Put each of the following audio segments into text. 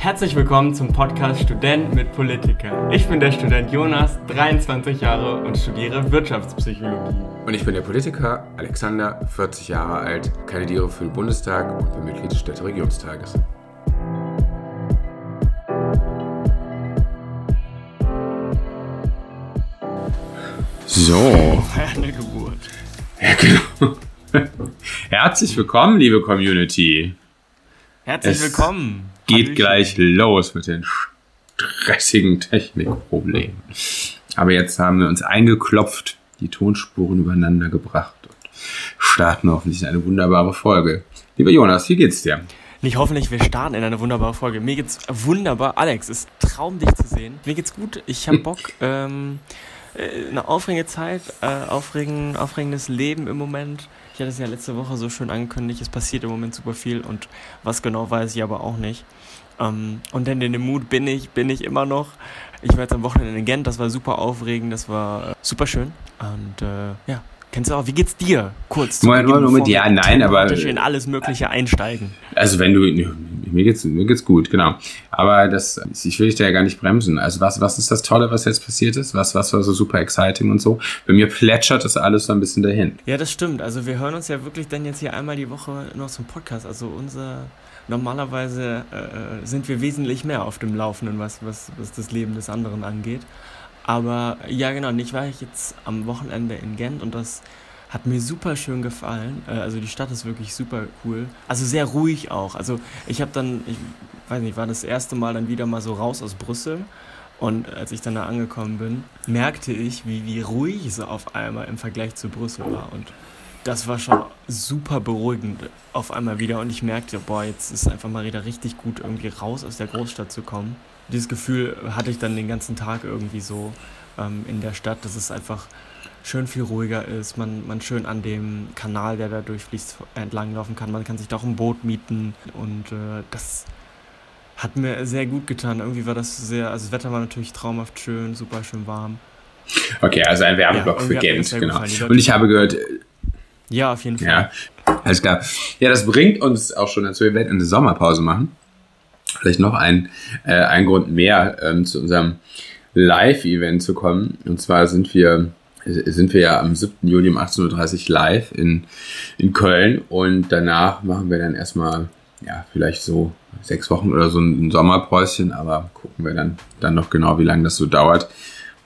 Herzlich willkommen zum Podcast Student mit Politiker. Ich bin der Student Jonas, 23 Jahre und studiere Wirtschaftspsychologie. Und ich bin der Politiker Alexander, 40 Jahre alt, kandidiere für den Bundestag und bin Mitglied des Städteregionstages. So. Eine Geburt. Ja, genau. Herzlich willkommen, liebe Community. Herzlich Es willkommen. Geht gleich los mit den stressigen Technikproblemen. Aber jetzt haben wir uns eingeklopft, die Tonspuren übereinander gebracht und starten hoffentlich eine wunderbare Folge. Lieber Jonas, wie geht's dir? Nicht hoffentlich, wir starten in eine wunderbare Folge. Mir geht's wunderbar. Alex, es ist Traum, dich zu sehen. Mir geht's gut. Ich habe Bock. Ähm, äh, eine aufregende Zeit, äh, aufregend, aufregendes Leben im Moment. Ich hatte es ja letzte Woche so schön angekündigt. Es passiert im Moment super viel und was genau weiß ich aber auch nicht. Ähm, und denn in dem Mut bin ich, bin ich immer noch. Ich war jetzt am Wochenende in Gent, das war super aufregend, das war äh, super schön. Und äh, ja, kennst du auch, wie geht's dir? Kurz. zu Moment, Beginn, Moment, bevor ja, nein, aber- in alles Mögliche einsteigen. Also wenn du, mir geht's, mir geht's gut, genau. Aber das, ich will dich da ja gar nicht bremsen. Also was, was ist das Tolle, was jetzt passiert ist? Was, was war so super exciting und so? Bei mir plätschert das alles so ein bisschen dahin. Ja, das stimmt. Also wir hören uns ja wirklich dann jetzt hier einmal die Woche noch zum Podcast. Also unser normalerweise äh, sind wir wesentlich mehr auf dem Laufenden, was, was, was das Leben des anderen angeht. Aber ja, genau, und ich war jetzt am Wochenende in Gent und das hat mir super schön gefallen. Äh, also die Stadt ist wirklich super cool. Also sehr ruhig auch. Also ich habe dann, ich weiß nicht, war das erste Mal dann wieder mal so raus aus Brüssel. Und als ich dann da angekommen bin, merkte ich, wie, wie ruhig es auf einmal im Vergleich zu Brüssel war. Und das war schon super beruhigend auf einmal wieder. Und ich merkte, boah, jetzt ist einfach mal wieder richtig gut, irgendwie raus aus der Großstadt zu kommen. Dieses Gefühl hatte ich dann den ganzen Tag irgendwie so ähm, in der Stadt, dass es einfach schön viel ruhiger ist, man, man schön an dem Kanal, der da durchfließt, entlanglaufen kann. Man kann sich doch ein Boot mieten und äh, das hat mir sehr gut getan. Irgendwie war das sehr, also das Wetter war natürlich traumhaft schön, super schön warm. Okay, also ein Werbeblock Ja, für Gent, genau. Und ich habe gehört, Ja, auf jeden Fall. ja, alles klar. Ja, das bringt uns auch schon dazu, wir werden eine Sommerpause machen. Vielleicht noch ein, äh, ein Grund mehr ähm, zu unserem Live-Event zu kommen. Und zwar sind wir sind wir ja am 7. Juli um 18.30 Uhr live in, in Köln und danach machen wir dann erstmal, ja, vielleicht so sechs Wochen oder so ein Sommerpäuschen, aber gucken wir dann, dann noch genau, wie lange das so dauert.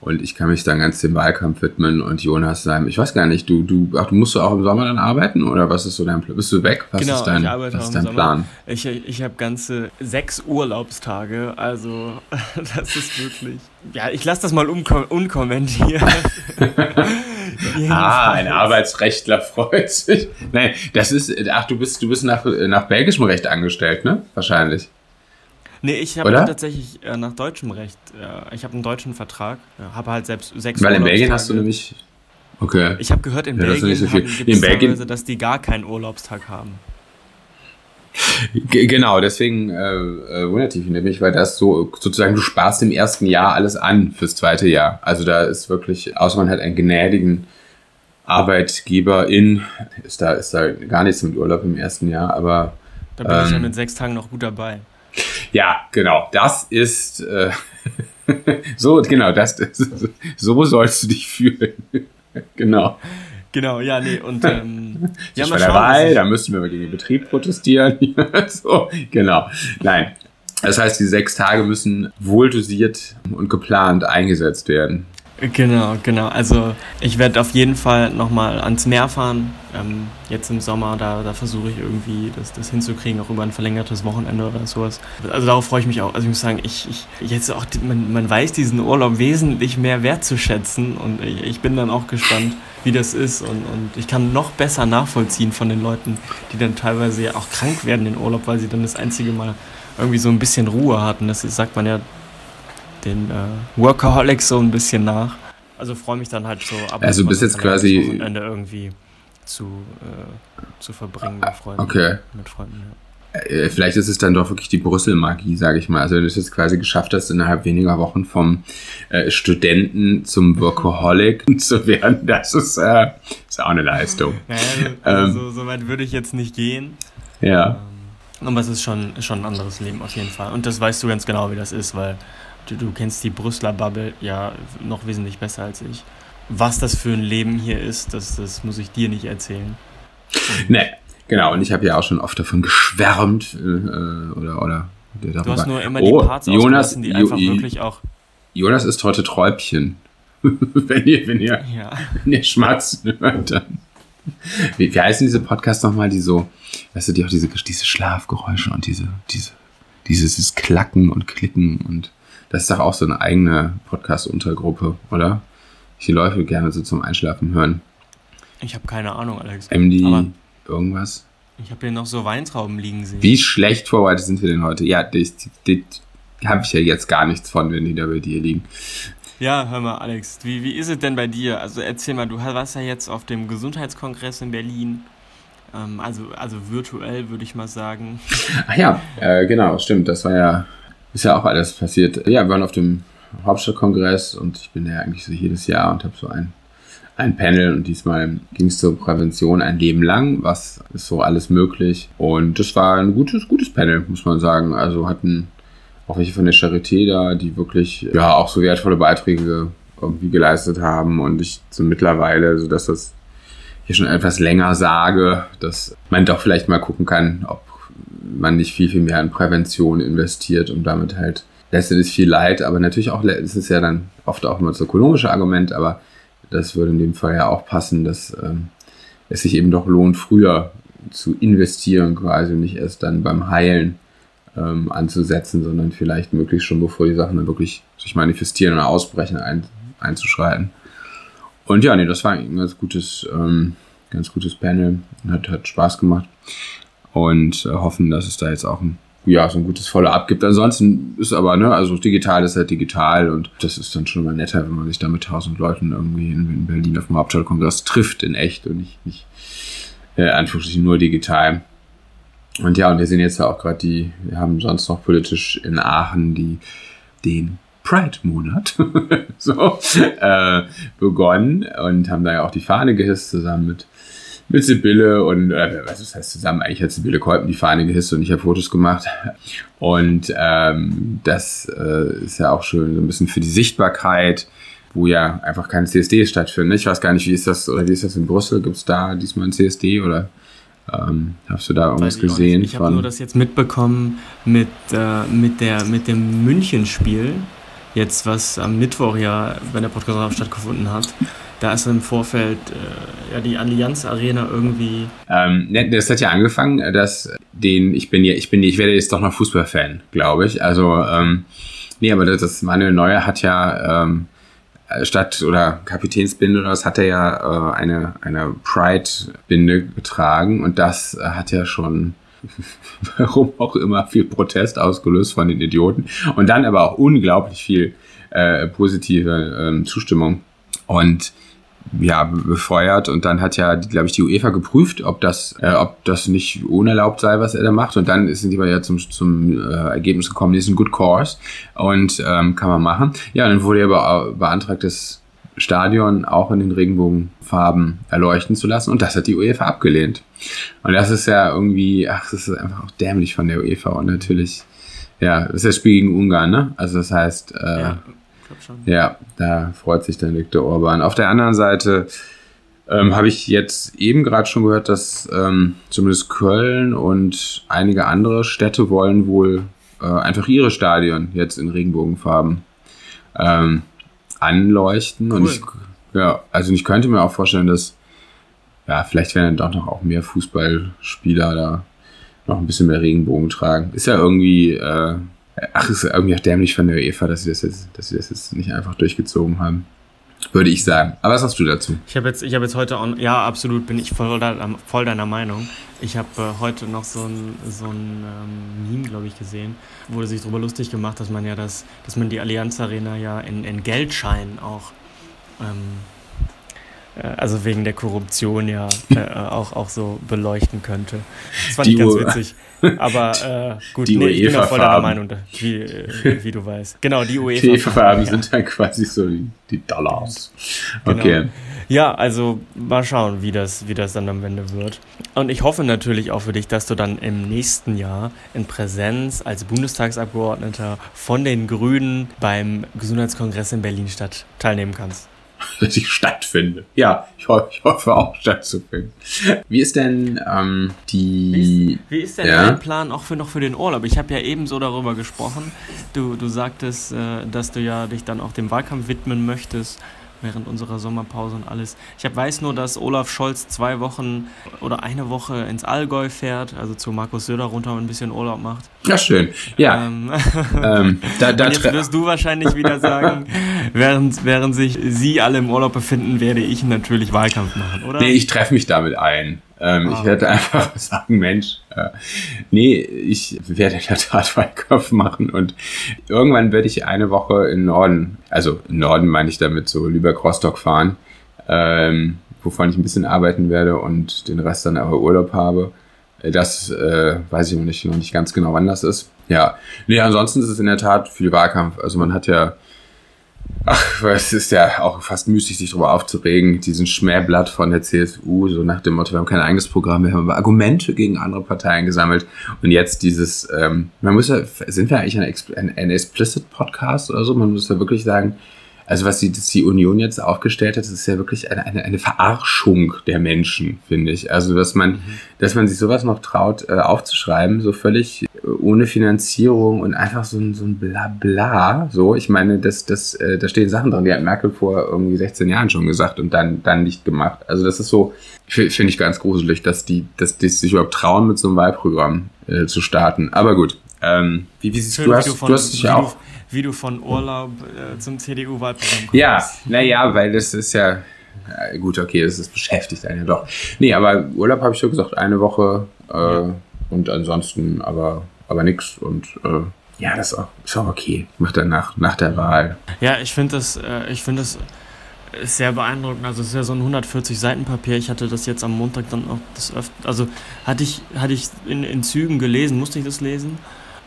Und ich kann mich dann ganz dem Wahlkampf widmen und Jonas sein. Ich weiß gar nicht, du, du, ach, du musst du auch im Sommer dann arbeiten oder was ist so dein Plan? Bist du weg? Was Genau, ist dein, ich arbeite was ist dein. Plan? Ich, ich habe ganze sechs Urlaubstage, also das ist wirklich. Ja, ich lasse das mal unko unkommentiert. Ah, ein Arbeitsrechtler freut sich. Nein, das ist, ach, du bist, du bist nach, nach belgischem Recht angestellt, ne? Wahrscheinlich. Nee, ich habe tatsächlich äh, nach deutschem Recht. Äh, ich habe einen deutschen Vertrag, ja, habe halt selbst sechs Weil in Belgien hast du nämlich, okay. Ich habe gehört, in Ja, das Belgien nicht so viel. haben, In Belgien- dass die gar keinen Urlaubstag haben. G genau, deswegen äh, äh, wundert dich nämlich, weil das so sozusagen, du sparst im ersten Jahr alles an fürs zweite Jahr. Also da ist wirklich, außer man hat einen gnädigen Arbeitgeber in, ist da, ist da gar nichts mit Urlaub im ersten Jahr, aber Da bin ich ja Ähm. mit sechs Tagen noch gut dabei. Ja, genau, das ist äh, so, genau, das, so sollst du dich fühlen. genau. Genau, ja, nee, und ähm, ja, ich mal war schauen, dabei, ich- da müssten wir gegen den Betrieb protestieren. so, genau. Nein. Das heißt, die sechs Tage müssen wohl dosiert und geplant eingesetzt werden. Genau, genau. Also ich werde auf jeden Fall nochmal ans Meer fahren. Ähm, jetzt im Sommer, da, da versuche ich irgendwie das, das hinzukriegen, auch über ein verlängertes Wochenende oder sowas. Also darauf freue ich mich auch. Also ich muss sagen, ich, ich jetzt auch, man, man weiß diesen Urlaub wesentlich mehr wertzuschätzen und ich, ich bin dann auch gespannt, wie das ist und, und ich kann noch besser nachvollziehen von den Leuten, die dann teilweise ja auch krank werden in Urlaub, weil sie dann das einzige Mal irgendwie so ein bisschen Ruhe hatten. Das sagt man ja den äh, Workaholics so ein bisschen nach. Also freue mich dann halt so ab und Also zu mal bis jetzt quasi- Wochenende irgendwie zu, äh, zu verbringen mit Freunden. Okay. Mit Freunden, ja. Äh, Vielleicht ist es dann doch wirklich die Brüssel-Magie, sage ich mal. Also wenn du es jetzt quasi geschafft hast, innerhalb weniger Wochen vom äh, Studenten zum Workaholic zu werden, das ist, äh, ist auch eine Leistung. Naja, also, also Ähm. so, so weit würde ich jetzt nicht gehen. Ja. Ähm, Aber es ist schon, schon ein anderes Leben auf jeden Fall. Und das weißt du ganz genau, wie das ist, weil du, du kennst die Brüsseler Bubble ja noch wesentlich besser als ich. Was das für ein Leben hier ist, das, das muss ich dir nicht erzählen. Nee, genau. Und ich habe ja auch schon oft davon geschwärmt. Äh, oder, oder Du hast nur immer oh, die Parts Jonas, die einfach Jo- wirklich auch. Jonas ist heute Träubchen. wenn ihr, wenn ihr, Ja. wenn ihr schmatzt hört, dann. Wie, wie heißen diese Podcasts nochmal, die so, weißt du, die auch diese, diese Schlafgeräusche und diese, diese, dieses Klacken und Klicken und das ist doch auch so eine eigene Podcast-Untergruppe, oder? Ich die Leute gerne so zum Einschlafen hören. Ich habe keine Ahnung, Alex. MD, irgendwas. ich habe hier noch so Weintrauben liegen sehen. Wie schlecht vorbereitet sind wir denn heute? Ja, das, das habe ich ja jetzt gar nichts von, wenn die da bei dir liegen. Ja, hör mal, Alex, wie, wie ist es denn bei dir? Also erzähl mal, du warst ja jetzt auf dem Gesundheitskongress in Berlin. Ähm, also, also virtuell, würde ich mal sagen. Ach ja, äh, genau, stimmt. Das war ja, ist ja auch alles passiert. Ja, wir waren auf dem Hauptstadtkongress und ich bin ja eigentlich so jedes Jahr und habe so ein, ein Panel und diesmal ging es zur Prävention ein Leben lang. Was ist so alles möglich? Und das war ein gutes, gutes Panel, muss man sagen. Also hatten auch welche von der Charité da, die wirklich ja auch so wertvolle Beiträge irgendwie geleistet haben und ich so mittlerweile, so dass das hier schon etwas länger sage, dass man doch vielleicht mal gucken kann, ob man nicht viel, viel mehr in Prävention investiert und damit halt letztendlich viel Leid, aber natürlich auch, es ist ja dann oft auch immer das ökonomische Argument, aber das würde in dem Fall ja auch passen, dass ähm, es sich eben doch lohnt, früher zu investieren, quasi nicht erst dann beim Heilen ähm, anzusetzen, sondern vielleicht möglichst schon, bevor die Sachen dann wirklich sich manifestieren oder ausbrechen, ein, einzuschreiten. Und ja, nee, das war ein ganz gutes, ähm, ganz gutes Panel. Hat, hat Spaß gemacht. Und äh, hoffen, dass es da jetzt auch ein, ja, so ein gutes Follow-up gibt. Ansonsten ist aber, ne, also digital ist halt digital und das ist dann schon mal netter, wenn man sich da mit tausend Leuten irgendwie in, in Berlin auf dem Hauptstadtkongress trifft, in echt und nicht, nicht äh, Anführungsstrichen nur digital. Und ja, und wir sehen jetzt ja auch gerade die, wir haben sonst noch politisch in Aachen die, den Pride-Monat so, äh, begonnen und haben da ja auch die Fahne gehisst zusammen mit, mit Sibylle und, äh, was das heißt zusammen, eigentlich hat Sibylle Kolben die Fahne gehisst und ich habe Fotos gemacht. Und ähm, das äh, ist ja auch schön so ein bisschen für die Sichtbarkeit, wo ja einfach keine CSD stattfinden. Ich weiß gar nicht, wie ist das, oder wie ist das in Brüssel? Gibt es da diesmal ein CSD oder ähm, hast du da irgendwas ich gesehen? Ich habe nur das jetzt mitbekommen mit, äh, mit, der, mit dem München-Spiel, jetzt was am Mittwoch ja bei der Podcast stattgefunden hat. Da ist im Vorfeld äh, ja die Allianz Arena irgendwie. Ähm, ne, das hat ja angefangen, dass den, ich bin ja, ich bin, ich werde jetzt doch noch Fußballfan, glaube ich. Also, ähm, nee, aber das, das Manuel Neuer hat ja ähm, statt oder Kapitänsbinde oder was hat er ja äh, eine, eine Pride-Binde getragen und das äh, hat ja schon warum auch immer viel Protest ausgelöst von den Idioten und dann aber auch unglaublich viel äh, positive ähm, Zustimmung und ja, befeuert und dann hat ja, glaube ich, die UEFA geprüft, ob das, äh, ob das nicht unerlaubt sei, was er da macht und dann sind die ja zum, zum äh, Ergebnis gekommen, das ist ein Good Course und ähm, kann man machen. Ja, dann wurde ja be beantragt, das Stadion auch in den Regenbogenfarben erleuchten zu lassen und das hat die UEFA abgelehnt. Und das ist ja irgendwie, ach, das ist einfach auch dämlich von der UEFA und natürlich, ja, das ist das Spiel gegen Ungarn, ne? Also das heißt, äh, ja, glaub schon. ja, da freut sich dann Viktor Orban. Auf der anderen Seite ähm, habe ich jetzt eben gerade schon gehört, dass ähm, zumindest Köln und einige andere Städte wollen wohl äh, einfach ihre Stadien jetzt in Regenbogenfarben ähm, anleuchten. Und Cool. ich, ja, also ich könnte mir auch vorstellen, dass ja, vielleicht werden dann doch noch auch mehr Fußballspieler da noch ein bisschen mehr Regenbogen tragen. Ist ja irgendwie, äh, ach, ist irgendwie auch dämlich von der UEFA, dass sie das jetzt, dass sie das jetzt nicht einfach durchgezogen haben. Würde ich sagen. Aber was hast du dazu? Ich habe jetzt, habe jetzt heute, on, ja, absolut, bin ich voll, voll deiner Meinung. Ich habe äh, heute noch so ein, so ein ähm, Meme, glaube ich, gesehen, wurde sich darüber lustig gemacht, dass man ja das, dass man die Allianz Arena ja in, in Geldscheinen auch ähm, äh, also wegen der Korruption ja äh, auch, auch so beleuchten könnte. Das fand die ich ganz witzig. Aber äh, gut, die nee, ich bin auch voll deiner Meinung, wie, äh, wie du weißt. Genau, die UEFA. Die UEFA-Farben ja. sind dann quasi so die, die Dollars. Genau. Okay. Ja, also mal schauen, wie das, wie das dann am Ende wird. Und ich hoffe natürlich auch für dich, dass du dann im nächsten Jahr in Präsenz als Bundestagsabgeordneter von den Grünen beim Gesundheitskongress in Berlin statt teilnehmen kannst dass ich stattfinde. Ja, ich, ho ich hoffe auch stattzufinden. Wie ist denn ähm, die. Wie ist, wie ist denn ja? dein Plan auch für noch für den Urlaub? Ich habe ja ebenso darüber gesprochen. Du, du sagtest, äh, dass du ja dich dann auch dem Wahlkampf widmen möchtest während unserer Sommerpause und alles. Ich hab, weiß nur, dass Olaf Scholz zwei Wochen oder eine Woche ins Allgäu fährt, also zu Markus Söder runter und ein bisschen Urlaub macht. Ja, schön. Ja. Ähm, ähm, da, da jetzt wirst du wahrscheinlich wieder sagen, während, während sich Sie alle im Urlaub befinden, werde ich natürlich Wahlkampf machen, oder? Nee, ich treffe mich damit ein. Ähm, ah. Ich werde einfach sagen, Mensch, äh, nee, ich werde in der Tat Wahlkampf machen und irgendwann werde ich eine Woche in Norden, also im Norden meine ich damit so Lübeck-Rostock fahren, ähm, wovon ich ein bisschen arbeiten werde und den Rest dann aber Urlaub habe. Äh, das äh, weiß ich noch nicht, noch nicht ganz genau, wann das ist. Ja, nee, ansonsten ist es in der Tat viel Wahlkampf. Also man hat ja Ach, es ist ja auch fast müßig, sich darüber aufzuregen, diesen Schmähblatt von der CSU, so nach dem Motto, wir haben kein eigenes Programm, wir haben aber Argumente gegen andere Parteien gesammelt. Und jetzt dieses, ähm, man muss ja, sind wir eigentlich ein, ein, ein Explicit Podcast oder so? Man muss ja wirklich sagen, also was die, die Union jetzt aufgestellt hat, das ist ja wirklich eine, eine, eine Verarschung der Menschen, finde ich. Also dass man, mhm. dass man sich sowas noch traut äh, aufzuschreiben, so völlig äh, ohne Finanzierung und einfach so ein, so ein Blabla. So, ich meine, das, das, äh, da stehen Sachen drin, die hat Merkel vor irgendwie 16 Jahren schon gesagt und dann, dann nicht gemacht. Also das ist so, finde ich ganz gruselig, dass die, dass die sich überhaupt trauen, mit so einem Wahlprogramm äh, zu starten. Aber gut. Ähm, wie, wie siehst du, hast, du hast dich ja auch wie du von Urlaub äh, zum CDU-Wahlprogramm kommst. Ja, naja, weil das ist ja, ja, gut, okay, das ist beschäftigt einen ja doch. Nee, aber Urlaub habe ich schon gesagt, eine Woche äh, ja. und ansonsten aber, aber nichts und äh, ja, das ist auch, ist auch okay. Macht dann nach, nach der Wahl. Ja, ich finde das, äh, ich finde das ist sehr beeindruckend. Also es ist ja so ein 140 Seiten Papier. Ich hatte das jetzt am Montag dann auch das öfter, also hatte ich, hatte ich in, in Zügen gelesen, musste ich das lesen.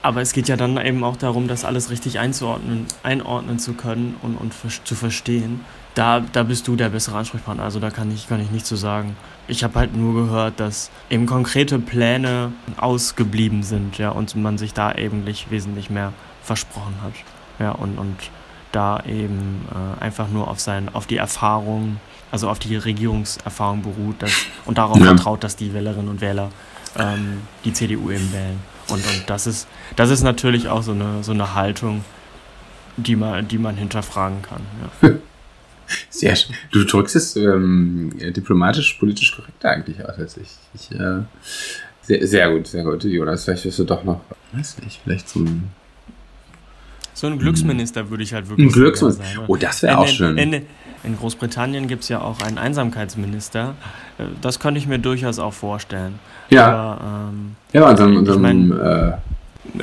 Aber es geht ja dann eben auch darum, das alles richtig einzuordnen, einordnen zu können und, und zu verstehen. Da, da bist du der bessere Ansprechpartner. Also da kann ich, kann ich nichts zu sagen. Ich habe halt nur gehört, dass eben konkrete Pläne ausgeblieben sind, ja, und man sich da eben wesentlich mehr versprochen hat. Ja, und, und da eben äh, einfach nur auf sein, auf die Erfahrung, also auf die Regierungserfahrung beruht dass, und darauf ja. vertraut, dass die Wählerinnen und Wähler ähm, die CDU eben wählen. Und, und das ist, das ist natürlich auch so eine, so eine Haltung, die man, die man hinterfragen kann. Ja. Sehr schön. Du drückst es ähm, diplomatisch, politisch korrekt eigentlich aus als ich. ich äh, sehr, sehr gut, sehr gut, Jonas. Vielleicht wirst du doch noch, weiß nicht, vielleicht zum. So ein Glücksminister würde ich halt wirklich ein Glücksminister. Sein, oh, das wäre auch schön. In, in Großbritannien gibt es ja auch einen Einsamkeitsminister. Äh, das könnte ich mir durchaus auch vorstellen. Ja. Aber, ähm, ja, unserem, unserem, ich, mein, äh,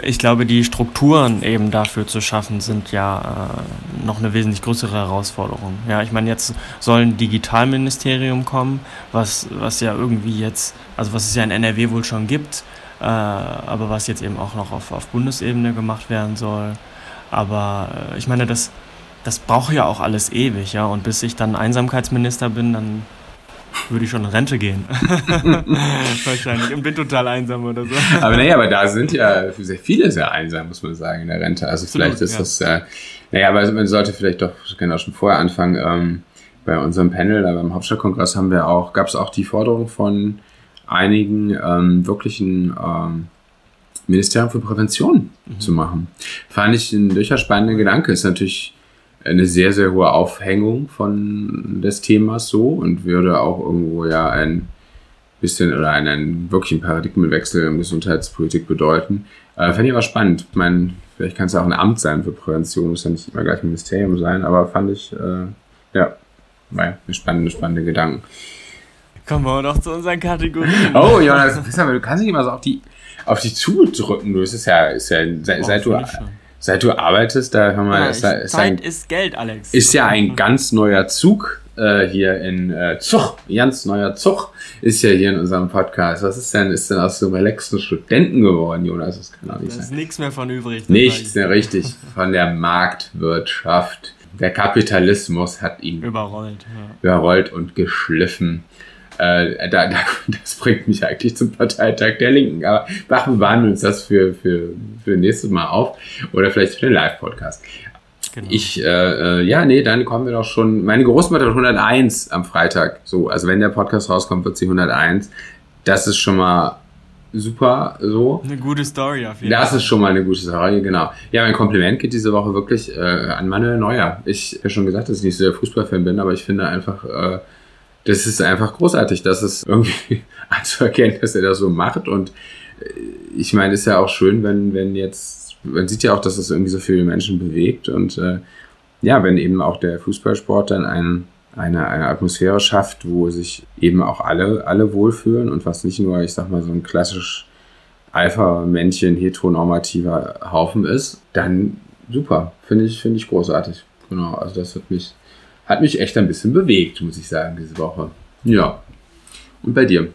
ich glaube, die Strukturen eben dafür zu schaffen, sind ja äh, noch eine wesentlich größere Herausforderung. Ja, ich meine, jetzt soll ein Digitalministerium kommen, was, was ja irgendwie jetzt, also was es ja in NRW wohl schon gibt, äh, aber was jetzt eben auch noch auf, auf Bundesebene gemacht werden soll. Aber äh, ich meine, das, das braucht ja auch alles ewig, ja. Und bis ich dann Einsamkeitsminister bin, dann würde ich schon in Rente gehen. Wahrscheinlich. Und bin total einsam oder so. Aber naja, aber da sind ja sehr viele sehr einsam, muss man sagen, in der Rente. Also vielleicht Absolut, ist ja. das, äh, naja, aber man sollte vielleicht doch, genau schon vorher anfangen, ähm, bei unserem Panel, da beim Hauptstadtkongress haben wir auch, gab es auch die Forderung von einigen ähm, wirklichen ähm, Ministerium für Prävention mhm. zu machen. Fand ich ein durchaus spannender Gedanke. Ist natürlich eine sehr, sehr hohe Aufhängung von des Themas so und würde auch irgendwo ja ein bisschen oder einen, einen wirklichen Paradigmenwechsel in Gesundheitspolitik bedeuten. Äh, Fände ich aber spannend. Ich meine, vielleicht kann es ja auch ein Amt sein für Prävention, muss ja nicht immer gleich ein Ministerium sein, aber fand ich, äh, ja, eine spannende, spannende Gedanken. Kommen wir noch zu unseren Kategorien. Oh, Jonas, du kannst nicht immer so auf die, auf die zudrücken. Du, es ist ja, ist ja seit, seit du, Seit du arbeitest, da haben wir. Ja, ist, ist Zeit ein, ist Geld, Alex. Ist ja ein ganz neuer Zug äh, hier in äh, Zug, ganz neuer Zug, ist ja hier in unserem Podcast. Was ist denn, ist denn aus so einem relaxen Studenten geworden, Jonas? Das kann auch nicht sein. Da ist nichts mehr von übrig. Nichts mehr richtig von der Marktwirtschaft. Der Kapitalismus hat ihn überrollt, ja. überrollt und geschliffen. Äh, da, da, das bringt mich eigentlich zum Parteitag der Linken. Aber machen wir uns das für, für, für nächstes Mal auf oder vielleicht für den Live-Podcast. Genau. Ich, äh, äh, ja, nee, dann kommen wir doch schon. Meine Großmutter hat 101 am Freitag. So, also wenn der Podcast rauskommt, wird sie 101. Das ist schon mal super so. Eine gute Story auf jeden das Fall. Das ist schon mal eine gute Story, genau. Ja, mein Kompliment geht diese Woche wirklich äh, an Manuel Neuer. Ich habe schon gesagt, dass ich nicht so der Fußballfan bin, aber ich finde einfach, äh, das ist einfach großartig, dass es irgendwie anzuerkennen, dass er das so macht. Und äh, ich meine, ist ja auch schön, wenn, wenn jetzt man sieht ja auch, dass es irgendwie so viele Menschen bewegt und äh, ja, wenn eben auch der Fußballsport dann ein, eine, eine Atmosphäre schafft, wo sich eben auch alle, alle wohlfühlen und was nicht nur, ich sag mal, so ein klassisch Alpha-Männchen heteronormativer Haufen ist, dann super. Finde ich, finde ich großartig. Genau, also das hat mich, hat mich echt ein bisschen bewegt, muss ich sagen, diese Woche. Ja. Und bei dir?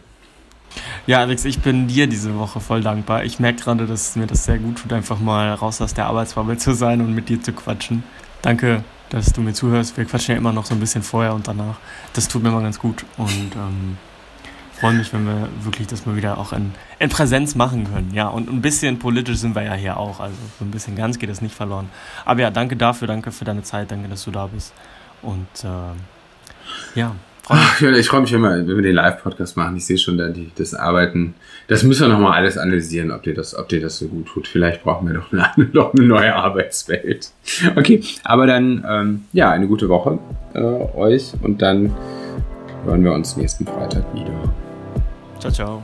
Ja, Alex, ich bin dir diese Woche voll dankbar. Ich merke gerade, dass mir das sehr gut tut, einfach mal raus aus der Arbeitsbubble zu sein und mit dir zu quatschen. Danke, dass du mir zuhörst. Wir quatschen ja immer noch so ein bisschen vorher und danach. Das tut mir immer ganz gut und ähm, freue mich, wenn wir wirklich das mal wieder auch in, in Präsenz machen können. Ja, und ein bisschen politisch sind wir ja hier auch. Also so ein bisschen ganz geht das nicht verloren. Aber ja, danke dafür, danke für deine Zeit, danke, dass du da bist. Und äh, ja, Ach, ich freue mich immer, wenn wir den Live-Podcast machen. Ich sehe schon da die, das Arbeiten. Das müssen wir nochmal alles analysieren, ob dir, das, ob dir das so gut tut. Vielleicht brauchen wir doch eine, noch eine neue Arbeitswelt. Okay, aber dann, ähm, ja, eine gute Woche äh, euch und dann hören wir uns nächsten Freitag wieder. Ciao, ciao.